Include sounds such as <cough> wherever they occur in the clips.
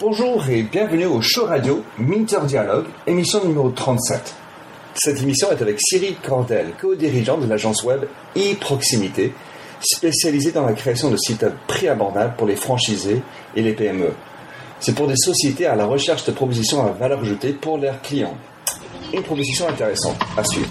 Bonjour et bienvenue au show radio Minter Dialogue, émission numéro 37. Cette émission est avec Cyril Cordel, co-dirigeant de l'agence web e-proximité, spécialisée dans la création de sites prix abordables pour les franchisés et les PME. C'est pour des sociétés à la recherche de propositions à valeur ajoutée pour leurs clients. Une proposition intéressante à suivre.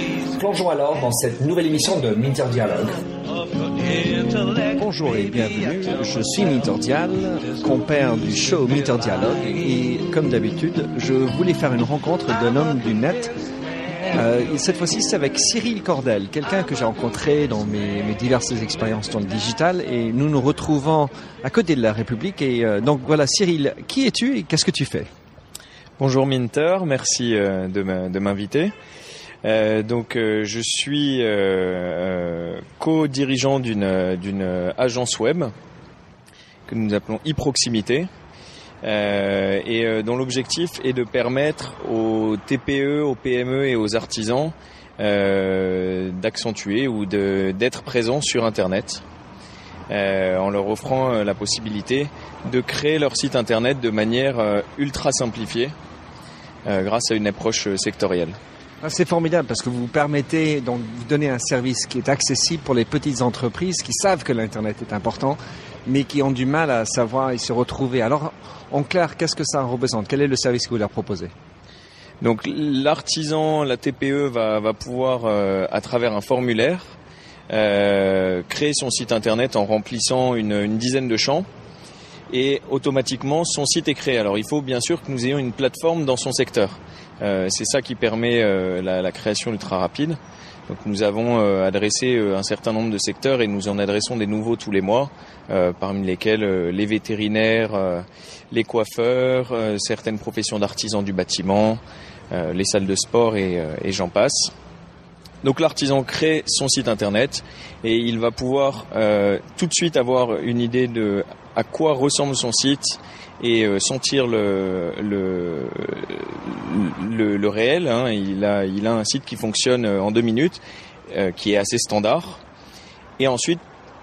Plongeons alors dans cette nouvelle émission de Minter Dialogue. Bonjour et bienvenue, je suis Minter Dial, compère du show Minter Dialogue et comme d'habitude, je voulais faire une rencontre d'un homme du net. Euh, cette fois-ci, c'est avec Cyril Cordel, quelqu'un que j'ai rencontré dans mes, mes, diverses expériences dans le digital et nous nous retrouvons à côté de la République. Et euh, donc voilà, Cyril, qui es-tu et qu'est-ce que tu fais? Bonjour Minter, merci euh, de m'inviter. Euh, donc euh, je suis euh, co-dirigeant d'une d'une agence web que nous appelons e-proximité et dont l'objectif est de permettre aux TPE, aux PME et aux artisans d'accentuer ou d'être présents sur Internet. en leur offrant la possibilité de créer leur site internet de manière ultra simplifiée grâce à une approche sectorielle. Ah, c'est formidable parce que vous permettez donc vous donner un service qui est accessible pour les petites entreprises qui savent que l'internet est important, mais qui ont du mal à savoir et se retrouver. Alors, en clair, qu'est-ce que ça représente? Quel est le service que vous leur proposez? Donc, l'artisan, la TPE va, va pouvoir, euh, à travers un formulaire, euh, créer son site internet en remplissant une, une dizaine de champs et automatiquement son site est créé. Alors il faut bien sûr que nous ayons une plateforme dans son secteur. Euh, c'est ça qui permet euh, la, création ultra rapide. Donc nous avons euh, adressé un certain nombre de secteurs et nous en adressons des nouveaux tous les mois, parmi lesquels les vétérinaires, les coiffeurs, certaines professions d'artisans du bâtiment, les salles de sport et, et j'en passe. Donc l'artisan crée son site internet et il va pouvoir tout de suite avoir une idée de à quoi ressemble son site et euh, sentir le, le, le, réel. Hein. Il, a, il a un site qui fonctionne euh, en deux minutes, euh, qui est assez standard. Et ensuite,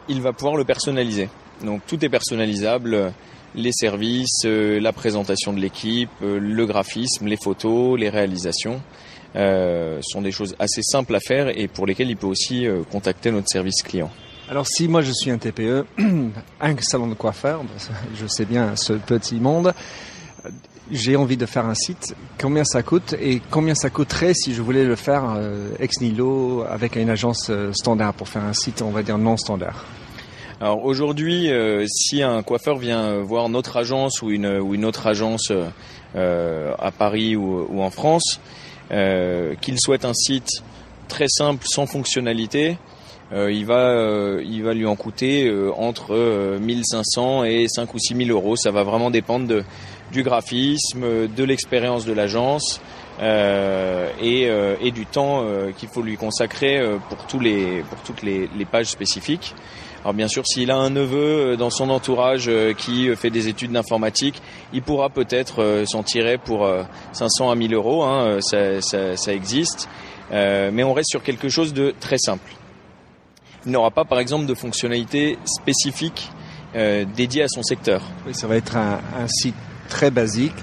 il va pouvoir le personnaliser. Donc tout est personnalisable, les services, la présentation de l'équipe, le graphisme, les photos, les réalisations. Sont des choses assez simples à faire et pour lesquelles il peut aussi contacter notre service client. Alors si moi je suis un TPE, <clears throat> un salon de coiffeur, je sais bien ce petit monde, j'ai envie de faire un site, combien ça coûte et combien ça coûterait si je voulais le faire euh, ex nihilo avec une agence euh, standard pour faire un site, on va dire non standard? Alors aujourd'hui, euh, si un coiffeur vient voir notre agence ou une, autre agence à Paris ou, en France, qu'il souhaite un site très simple, sans fonctionnalité, euh, il va euh, il va lui en coûter euh, entre 1500 et 5 ou 6000 euros. Ça va vraiment dépendre de, du graphisme, de l'expérience de l'agence. Et, et, du temps qu'il faut lui consacrer pour tous les pour toutes les, les, pages spécifiques. Alors bien sûr, s'il a un neveu dans son entourage qui fait des études d'informatique, il pourra peut-être s'en tirer pour 500 à 1000 euros. Hein, ça, ça, ça, existe, mais on reste sur quelque chose de très simple il n'aura pas par exemple de fonctionnalité spécifique euh, dédiée à son secteur. Oui, ça va être un, un, site très basique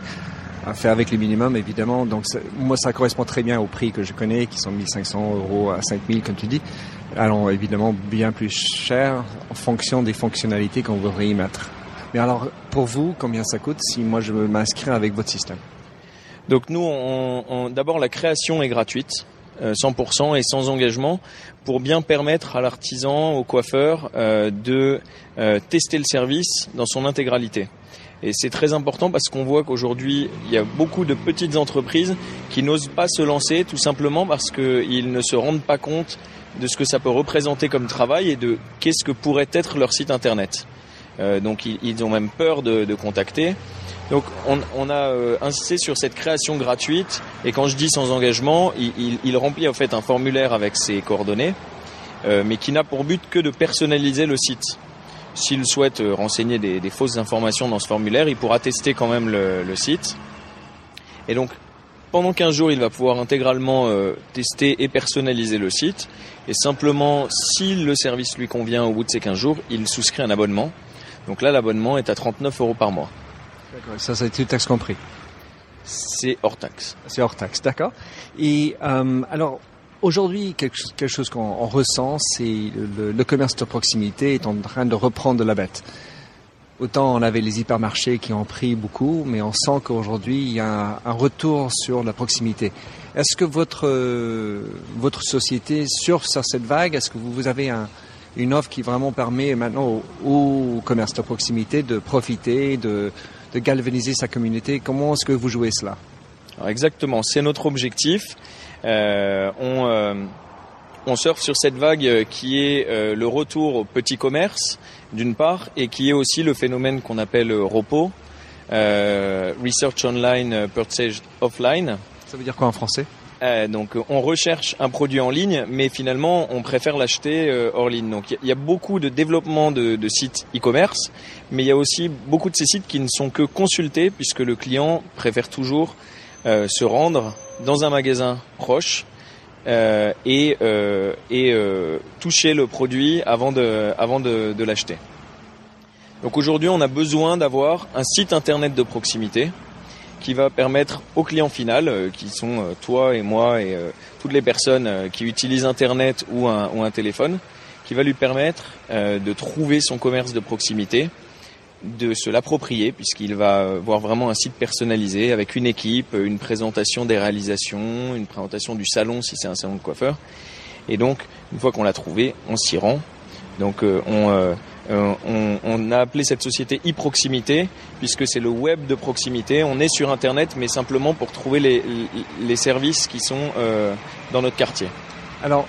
à faire avec les minimums évidemment. Donc ça, moi ça correspond très bien au prix que je connais qui sont 1500 euros à 5000 comme tu dis. Alors évidemment bien plus cher en fonction des fonctionnalités qu'on voudrait y mettre. Mais alors pour vous combien ça coûte si moi je veux m'inscrire avec votre système? Donc nous, on, on, d'abord la création est gratuite. 100% euh, et sans engagement pour bien permettre à l'artisan, au coiffeur euh, de euh, tester le service dans son intégralité. Et c'est très important parce qu'on voit qu'aujourd'hui, il y a beaucoup de petites entreprises qui n'osent pas se lancer tout simplement parce qu'ils ne se rendent pas compte de ce que ça peut représenter comme travail et de qu'est-ce que pourrait être leur site internet. Euh, donc ils, ont même peur de, contacter. Donc on, a euh, insisté sur cette création gratuite et quand je dis sans engagement, il, remplit en fait un formulaire avec ses coordonnées, euh, mais qui n'a pour but que de personnaliser le site. S'il souhaite renseigner des, fausses informations dans ce formulaire, il pourra tester quand même le, le site. Et donc pendant 15 jours, il va pouvoir intégralement tester et personnaliser le site. Et simplement, si le service lui convient au bout de ces 15 jours, il souscrit un abonnement donc là, l'abonnement est à 39 euros par mois. D'accord, ça, c'est tout taxe compris C'est hors taxe. C'est hors taxe, d'accord. Et euh, alors, aujourd'hui, quelque, chose qu'on ressent, c'est le, le, commerce de proximité est en train de reprendre la bête. Autant on avait les hypermarchés qui ont pris beaucoup, mais on sent qu'aujourd'hui il y a un, retour sur la proximité. Est-ce que votre votre société surfe sur cette vague Est-ce que vous avez un, une offre qui vraiment permet maintenant au, commerce de proximité de profiter, de, galvaniser sa communauté. Comment est-ce que vous jouez cela Exactement, c'est notre objectif. Euh, on, euh, on surfe sur cette vague qui est euh, le retour au petit commerce, d'une part, et qui est aussi le phénomène qu'on appelle ROPO, Research Online Purchase Offline. Ça veut dire quoi en français? Euh, donc on recherche un produit en ligne, mais finalement on préfère l'acheter euh, hors ligne. Donc il y, a beaucoup de développement de, sites e-commerce, mais il y a aussi beaucoup de ces sites qui ne sont que consultés puisque le client préfère toujours euh, se rendre dans un magasin proche et, toucher le produit avant de, avant de l'acheter. Donc aujourd'hui on a besoin d'avoir un site internet de proximité qui va permettre au client final, euh, qui sont euh, toi et moi et euh, toutes les personnes qui utilisent Internet ou un, ou un téléphone, qui va lui permettre de trouver son commerce de proximité, de se l'approprier puisqu'il va voir vraiment un site personnalisé avec une équipe, une présentation des réalisations, une présentation du salon si c'est un salon de coiffeur. Et donc, une fois qu'on l'a trouvé, on s'y rend. Donc, on, euh, on, a appelé cette société e-proximité puisque c'est le web de proximité. On est sur Internet, mais simplement pour trouver les, services qui sont euh, dans notre quartier. Alors,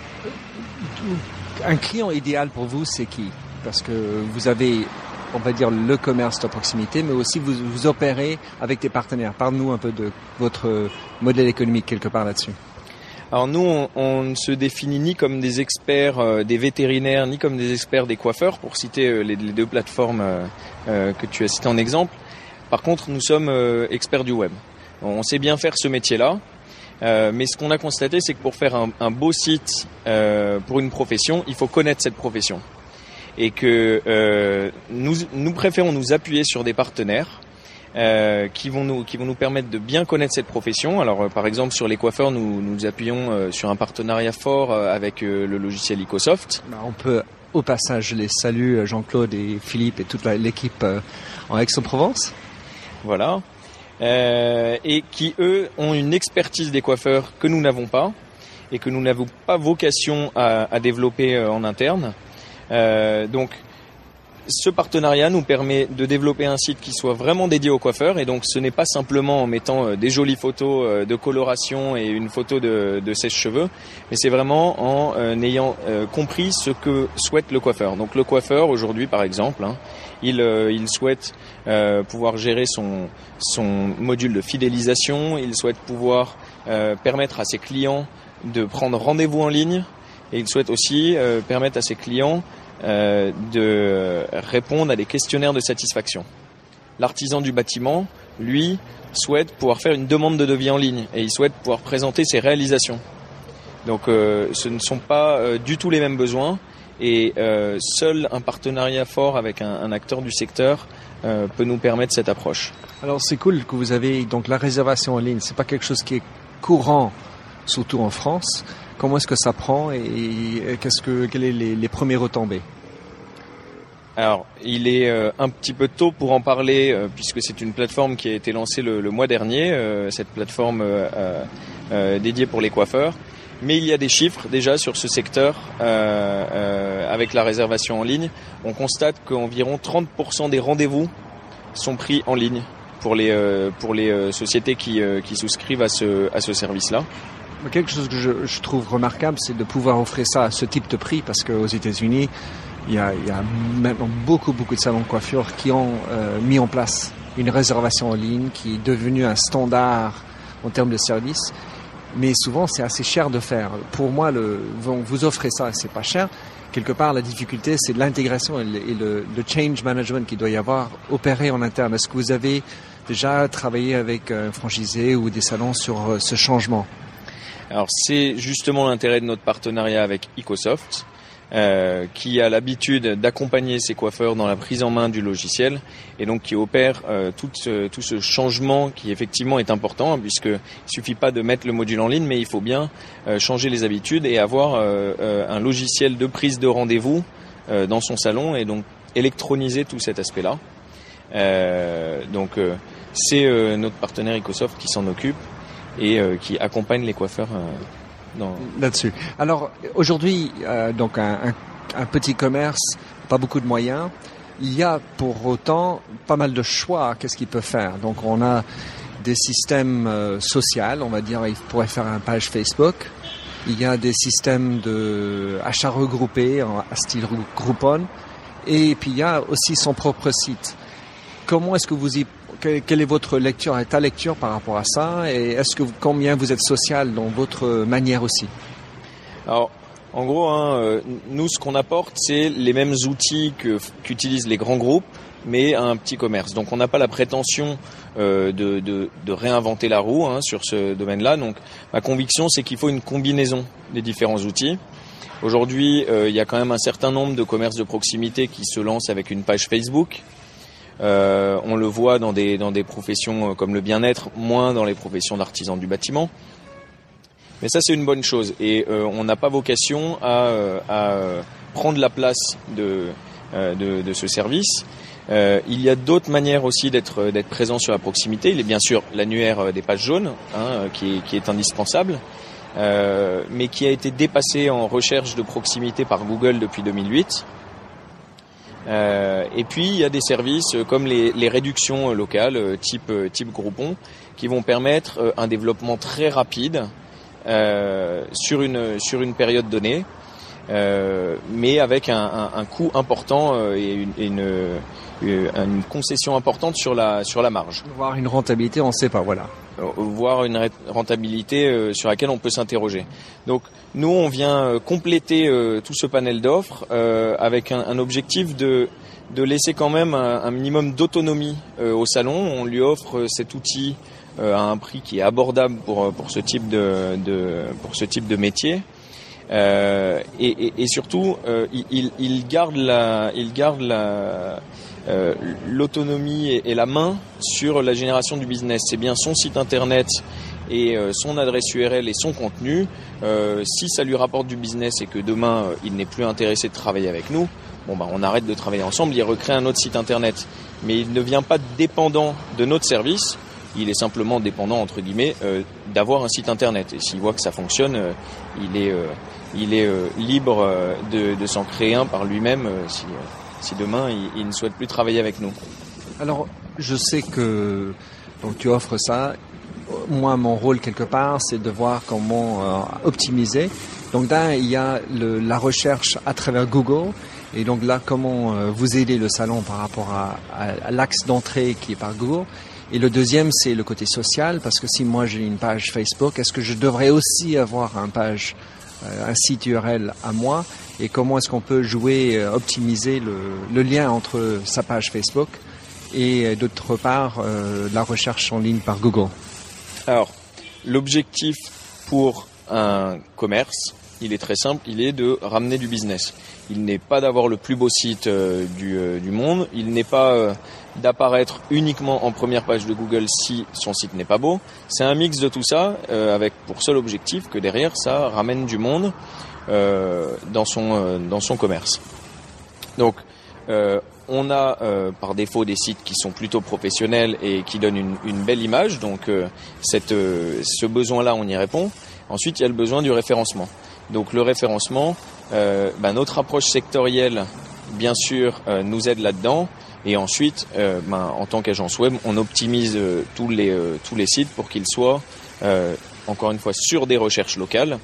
un client idéal pour vous, c'est qui? Parce que vous avez, on va dire, le commerce de proximité, mais aussi vous, vous opérez avec des partenaires. Parle-nous un peu de votre modèle économique quelque part là-dessus. Alors nous, on, ne se définit ni comme des experts euh, des vétérinaires, ni comme des experts des coiffeurs, pour citer euh, les, deux plateformes euh, que tu as citées en exemple. Par contre, nous sommes experts du web. On sait bien faire ce métier-là, mais ce qu'on a constaté, c'est que pour faire un, beau site pour une profession, il faut connaître cette profession. Et que nous, nous préférons nous appuyer sur des partenaires euh, qui vont nous qui vont nous permettre de bien connaître cette profession. Alors euh, par exemple sur les coiffeurs, nous nous appuyons euh, sur un partenariat fort avec le logiciel Ecosoft. Bah, on peut au passage les saluer Jean-Claude et Philippe et toute l'équipe en Aix-en-Provence. Voilà. et qui eux ont une expertise des coiffeurs que nous n'avons pas et que nous n'avons pas vocation à, à développer en interne. donc ce partenariat nous permet de développer un site qui soit vraiment dédié aux coiffeurs. Et donc ce n'est pas simplement en mettant euh, des jolies photos euh, de coloration et une photo de, sèche-cheveux, mais c'est vraiment en euh, ayant compris ce que souhaite le coiffeur. Donc le coiffeur aujourd'hui par exemple, hein, il, il souhaite pouvoir gérer son, son module de fidélisation, il souhaite pouvoir permettre à ses clients de prendre rendez-vous en ligne. Et il souhaite aussi permettre à ses clients euh, de répondre à des questionnaires de satisfaction. L'artisan du bâtiment, lui, souhaite pouvoir faire une demande de devis en ligne et il souhaite pouvoir présenter ses réalisations. Donc euh, ce ne sont pas euh, du tout les mêmes besoins et seul un partenariat fort avec un, acteur du secteur peut nous permettre cette approche. Alors c'est cool que vous avez donc la réservation en ligne. C'est pas quelque chose qui est courant, surtout en France. Comment est-ce que ça prend et qu'est-ce que quels sont les, premiers retombées? Alors, il est euh, un petit peu tôt pour en parler euh, puisque c'est une plateforme qui a été lancée le, mois dernier, euh, cette plateforme dédiée pour les coiffeurs. Mais il y a des chiffres déjà sur ce secteur avec la réservation en ligne. On constate qu'environ 30% des rendez-vous sont pris en ligne pour les pour les sociétés qui, qui souscrivent à ce à ce service-là. Quelque chose que je, trouve remarquable, c'est de pouvoir offrir ça à ce type de prix, parce qu'aux États-Unis, il y a, maintenant beaucoup, beaucoup de salons de coiffure qui ont euh, mis en place une réservation en ligne qui est devenue un standard en termes de service. Mais souvent, c'est assez cher de faire. Pour moi, le, vous offrez ça, c'est pas cher. Quelque part, la difficulté, c'est l'intégration et, le, le, change management qu'il doit y avoir opéré en interne. Est-ce que vous avez déjà travaillé avec un franchisé ou des salons sur euh, ce changement? Alors, c'est justement l'intérêt de notre partenariat avec Ecosoft euh, qui a l'habitude d'accompagner ses coiffeurs dans la prise en main du logiciel et donc qui opère euh, tout, ce, tout ce changement qui effectivement est important hein, puisque il suffit pas de mettre le module en ligne mais il faut bien euh, changer les habitudes et avoir un logiciel de prise de rendez-vous dans son salon et donc électroniser tout cet aspect-là. donc c'est notre partenaire Ecosoft qui s'en occupe et qui accompagne les coiffeurs là-dessus. Alors aujourd'hui, euh, donc un, petit commerce, pas beaucoup de moyens. Il y a pour autant pas mal de choix. Qu'est-ce qu'il peut faire? Donc on a des systèmes euh, sociaux, on va dire, il pourrait faire un page Facebook. Il y a des systèmes de achats regroupés à style Groupon. Et puis il y a aussi son propre site. Comment est-ce que vous y quelle est votre lecture ta lecture par rapport à ça Et est-ce que combien vous êtes social dans votre manière aussi? Alors, en gros, hein, euh, nous, ce qu'on apporte, c'est les mêmes outils que qu'utilisent les grands groupes, mais à un petit commerce. Donc, on n'a pas la prétention euh, de, de, de, réinventer la roue hein, sur ce domaine-là. Donc, ma conviction, c'est qu'il faut une combinaison des différents outils. Aujourd'hui, euh, il y a quand même un certain nombre de commerces de proximité qui se lancent avec une page Facebook, euh, on le voit dans des, dans des professions euh, comme le bien-être, moins dans les professions d'artisans du bâtiment. Mais ça, c'est une bonne chose. Et euh, on n'a pas vocation à, à, prendre la place de, de, ce service. il y a d'autres manières aussi d'être d'être présent sur la proximité. Il est bien sûr l'annuaire des pages jaunes, hein, qui, qui, est, indispensable, mais qui a été dépassé en recherche de proximité par Google depuis 2008. Euh, et puis il y a des services comme les, les réductions locales, euh, type euh, type Groupon, qui vont permettre un développement très rapide sur une sur une période donnée, mais avec un, un, un coût important et une, une, une, concession importante sur la sur la marge. Voir une rentabilité, on ne sait pas, voilà. Euh, voir une rentabilité euh, sur laquelle on peut s'interroger. Donc nous, on vient euh, compléter tout ce panel d'offres avec un, objectif de, de laisser quand même un, minimum d'autonomie au salon. On lui offre cet outil à un prix qui est abordable pour, pour, ce, type de, de pour ce type de métier. Euh, et, et, et, surtout, il, il, garde la, il garde la, euh, l'autonomie et, la main sur la génération du business. C'est bien son site internet et euh, son adresse URL et son contenu. Euh, si ça lui rapporte du business et que demain il n'est plus intéressé de travailler avec nous, bon bah on arrête de travailler ensemble, il recrée un autre site internet. Mais il ne vient pas dépendant de notre service. Il est simplement dépendant entre guillemets d'avoir un site internet. Et s'il voit que ça fonctionne, il est libre de, s'en créer un par lui-même si demain il, ne souhaite plus travailler avec nous. Alors, je sais que donc tu offres ça. Moi, mon rôle quelque part, c'est de voir comment euh, optimiser. Donc là, il y a la recherche à travers Google. Et donc là, comment euh, vous aider le salon par rapport à, à, l'axe d'entrée qui est par Google. Et le deuxième, c'est le côté social, parce que si moi j'ai une page Facebook, est-ce que je devrais aussi avoir un page, un site URL à moi et comment est-ce qu'on peut jouer, euh, optimiser le, lien entre sa page Facebook et euh, d'autre part euh, la recherche en ligne par Google. Alors, l'objectif pour un commerce, il est très simple, il est de ramener du business. Il n'est pas d'avoir le plus beau site du, monde, il n'est pas d'apparaître uniquement en première page de Google si son site n'est pas beau. C'est un mix de tout ça, avec pour seul objectif que derrière ça ramène du monde euh, dans son euh, dans son commerce. Donc euh, on a par défaut des sites qui sont plutôt professionnels et qui donnent une, une belle image. Donc cette, ce besoin-là, on y répond. Ensuite, il y a le besoin du référencement. Donc le référencement, ben, notre approche sectorielle, bien sûr, nous aide là-dedans. Et ensuite, ben, en tant qu'agence web, on optimise tous les tous les sites pour qu'ils soient encore une fois sur des recherches locales,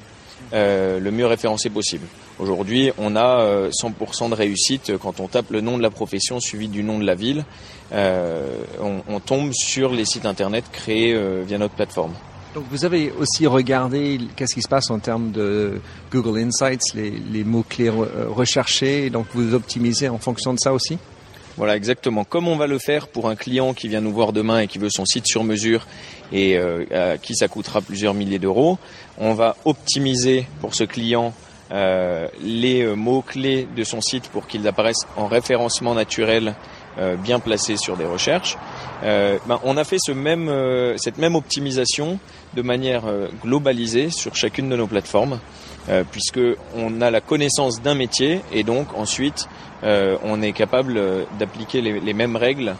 le mieux référencé possible. Aujourd'hui, on a 100% de réussite quand on tape le nom de la profession suivi du nom de la ville. On, tombe sur les sites internet créés via notre plateforme. Donc vous avez aussi regardé qu'est-ce qui se passe en termes de Google Insights, les, mots-clés recherchés, donc vous optimisez en fonction de ça aussi? Voilà, exactement. Comme on va le faire pour un client qui vient nous voir demain et qui veut son site sur mesure et euh, qui ça coûtera plusieurs milliers d'euros, on va optimiser pour ce client euh, les euh, mots-clés de son site pour qu'ils apparaissent en référencement naturel bien placés sur des recherches. Euh, ben, on a fait même, cette même optimisation de manière globalisée sur chacune de nos plateformes, puisque on a la connaissance d'un métier et donc ensuite on est capable d'appliquer les, mêmes règles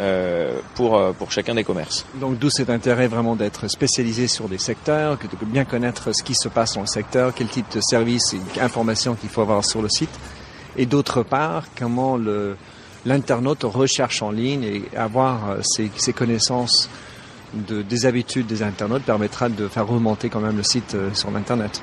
euh, pour, euh, pour chacun des commerces. Donc d'où cet intérêt vraiment d'être spécialisé sur des secteurs, de bien connaître ce qui se passe dans le secteur, quel type de services et informations qu'il faut avoir sur le site. Et d'autre part, comment le, l'internaute recherche en ligne et avoir euh, ces connaissances de, des habitudes des internautes permettra de faire remonter quand même le site sur l'Internet.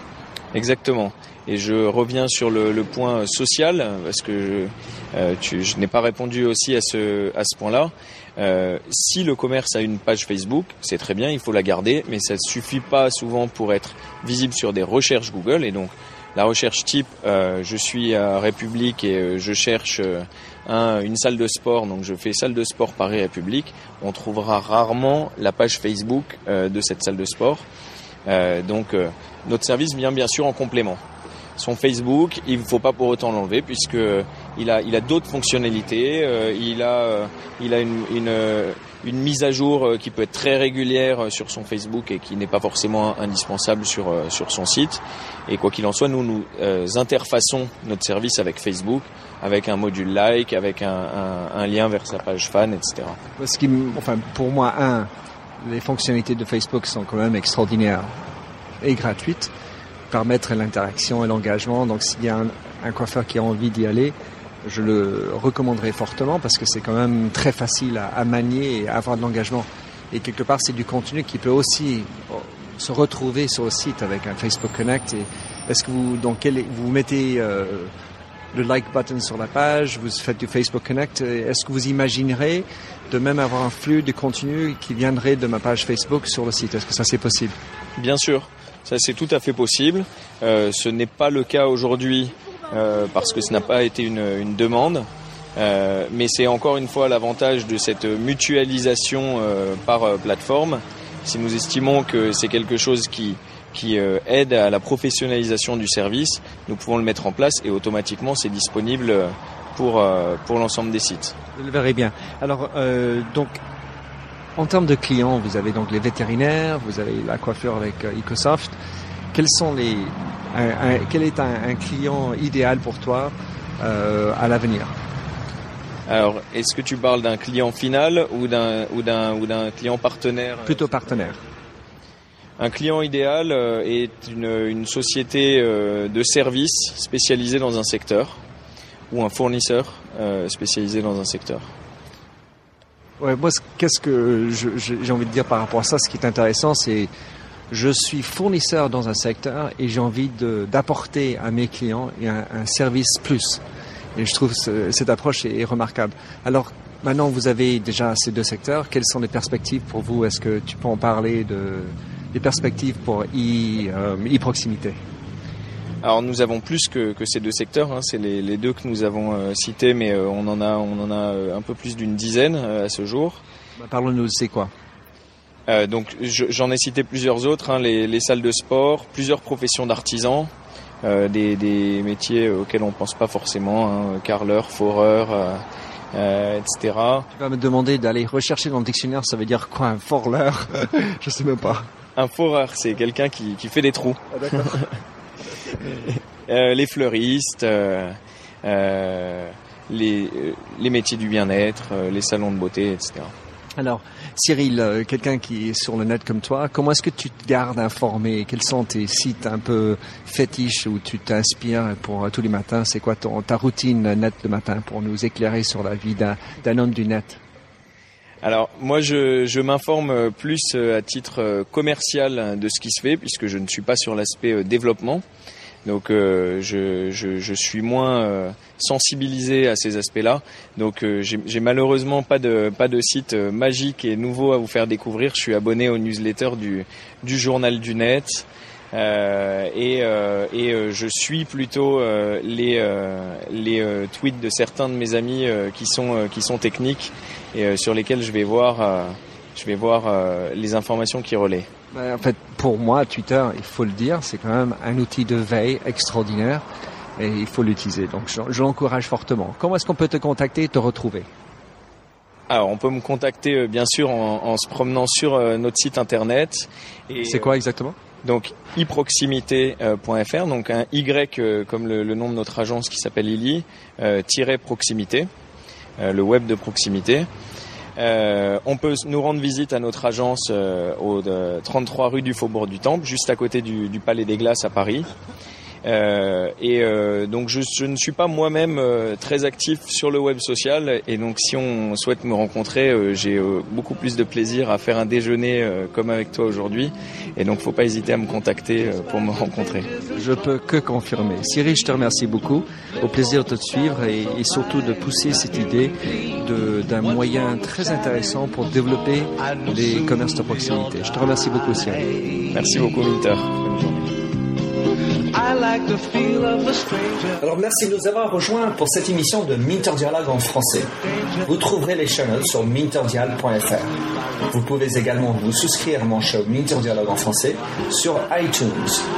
Exactement. Et je reviens sur le, point social parce que je, euh, je n'ai pas répondu aussi à ce à ce point-là. Euh, si le commerce a une page Facebook, c'est très bien, il faut la garder, mais ça ne suffit pas souvent pour être visible sur des recherches Google. Et donc la recherche type, euh, je suis à République et euh, je cherche euh, un, une salle de sport, donc je fais salle de sport Paris République. On trouvera rarement la page Facebook de cette salle de sport. donc notre service vient bien sûr en complément son Facebook, il ne faut pas pour autant l'enlever puisque il a, il a d'autres fonctionnalités. Il a, il a une, une, mise à jour qui peut être très régulière sur son Facebook et qui n'est pas forcément indispensable sur, sur son site. Et quoi qu'il en soit, nous nous interfaçons notre service avec Facebook, avec un module like, avec un, lien vers sa page fan, etc. Enfin, pour moi, un, les fonctionnalités de Facebook sont quand même extraordinaires et gratuites permettre l'interaction et l'engagement. Donc s'il y a un, coiffeur qui a envie d'y aller, je le recommanderais fortement parce que c'est quand même très facile à, manier et avoir de l'engagement. Et quelque part, c'est du contenu qui peut aussi oh, se retrouver sur le site avec un Facebook Connect. Est-ce que vous, donc, vous mettez euh, le like button sur la page, vous faites du Facebook Connect. Est-ce que vous imaginerez de même avoir un flux de contenu qui viendrait de ma page Facebook sur le site? Est-ce que ça c'est possible? Bien sûr. Ça, c'est tout à fait possible. Euh, ce n'est pas le cas aujourd'hui parce que ce n'a pas été une, une demande. Euh, mais c'est encore une fois l'avantage de cette mutualisation euh, par euh, plateforme. Si nous estimons que c'est quelque chose qui, qui euh, aide à la professionnalisation du service, nous pouvons le mettre en place et automatiquement c'est disponible pour, pour l'ensemble des sites. Vous le verrez bien. Alors, donc, en termes de clients, vous avez donc les vétérinaires, vous avez la coiffure avec euh, Ecosoft. Quels sont les, quel est un, client idéal pour toi euh, à l'avenir? Alors, est-ce que tu parles d'un client final ou d'un ou d'un ou d'un client partenaire? Plutôt partenaire. Un client idéal euh, est une, une société de services spécialisée dans un secteur ou un fournisseur spécialisé dans un secteur. Ouais, moi, qu'est-ce que j'ai envie de dire par rapport à ça Ce qui est intéressant, c'est je suis fournisseur dans un secteur et j'ai envie d'apporter à mes clients un, un, service plus. Et je trouve ce, cette approche est, est, remarquable. Alors maintenant, vous avez déjà ces deux secteurs. Quelles sont les perspectives pour vous? Est-ce que tu peux en parler de des perspectives pour e-proximité alors nous avons plus que, que ces deux secteurs, hein. c'est les, les, deux que nous avons euh, cités, mais euh, on en a on en a euh, un peu plus d'une dizaine à ce jour. Bah, Parlons-nous, c'est quoi? Euh, Donc j'en ai cité plusieurs autres, hein, les, les, salles de sport, plusieurs professions d'artisans, des, des, métiers auxquels on pense pas forcément, hein, carleur, foreur. Euh, etc. Tu vas me demander d'aller rechercher dans le dictionnaire, ça veut dire quoi un foreur Je sais même pas. Un foreur, c'est quelqu'un qui, qui fait des trous. Ah. <laughs> Euh, les fleuristes, euh, euh, les, les, métiers du bien-être, les salons de beauté, etc. Alors, Cyril, quelqu'un qui est sur le net comme toi, comment est-ce que tu te gardes informé? Quels sont tes sites un peu fétiches où tu t'inspires pour tous les matins? C'est quoi ton, ta routine net le matin pour nous éclairer sur la vie d'un homme du net? Alors moi je, je m'informe plus à titre commercial de ce qui se fait puisque je ne suis pas sur l'aspect développement. Donc euh, je, je, je, suis moins euh, sensibilisé à ces aspects-là. Donc euh, j'ai malheureusement pas de pas de site magique et nouveau à vous faire découvrir. Je suis abonné au newsletter du du journal du net. et, et je suis plutôt les les tweets de certains de mes amis qui sont qui sont techniques et sur lesquels je vais voir je vais voir les informations qui relaient. En fait, pour moi, Twitter, il faut le dire, c'est quand même un outil de veille extraordinaire et il faut l'utiliser. Donc, je, l'encourage fortement. Comment est-ce qu'on peut te contacter et te retrouver? Alors, on peut me contacter euh, bien sûr en, se promenant sur euh, notre site internet. C'est quoi exactement? donc iproximité.fr, donc un Y euh, comme le, nom de notre agence qui s'appelle Illy, proximité, le web de proximité. Euh, on peut nous rendre visite à notre agence euh, au 33 rue du Faubourg du Temple, juste à côté du Palais des Glaces à Paris. Euh, et euh, donc je, je, ne suis pas moi-même euh, très actif sur le web social et donc si on souhaite me rencontrer, euh, j'ai beaucoup plus de plaisir à faire un déjeuner comme avec toi aujourd'hui et donc faut pas hésiter à me contacter pour me rencontrer. Je peux que confirmer. Cyril, je te remercie beaucoup. Au plaisir de te suivre et, et surtout de pousser cette idée d'un moyen très intéressant pour développer les commerces de proximité. Je te remercie beaucoup Cyril. Merci beaucoup Winter. Alors merci de nous avoir rejoints pour cette émission de Minter Dialogue en français. Vous trouverez les channels sur minterdial.fr. Vous pouvez également vous souscrire à mon show Minter Dialogue en français sur iTunes,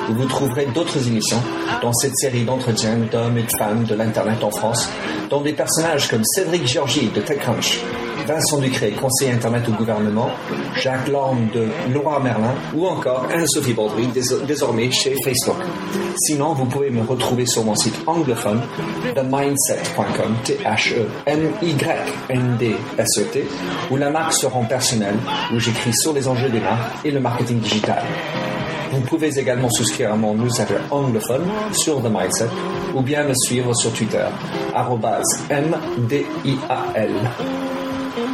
où vous trouverez d'autres émissions dans cette série d'entretiens d'hommes et de femmes de l'Internet en France, dont des personnages comme Cédric Georgie de TechCrunch, Vincent Ducré, conseiller Internet au gouvernement, Jacques Lorme de Laura Merlin ou encore Anne-Sophie Baudry, désormais chez Facebook. Sinon, vous pouvez me retrouver sur mon site anglophone, themindset.com, T-H-E-M-Y-N-D-S-E-T, où la marque se rend personnelle, où j'écris sur les enjeux des marques et le marketing digital. Vous pouvez également souscrire à mon newsletter anglophone sur The Mindset ou bien me suivre sur Twitter, M-D-I-A-L.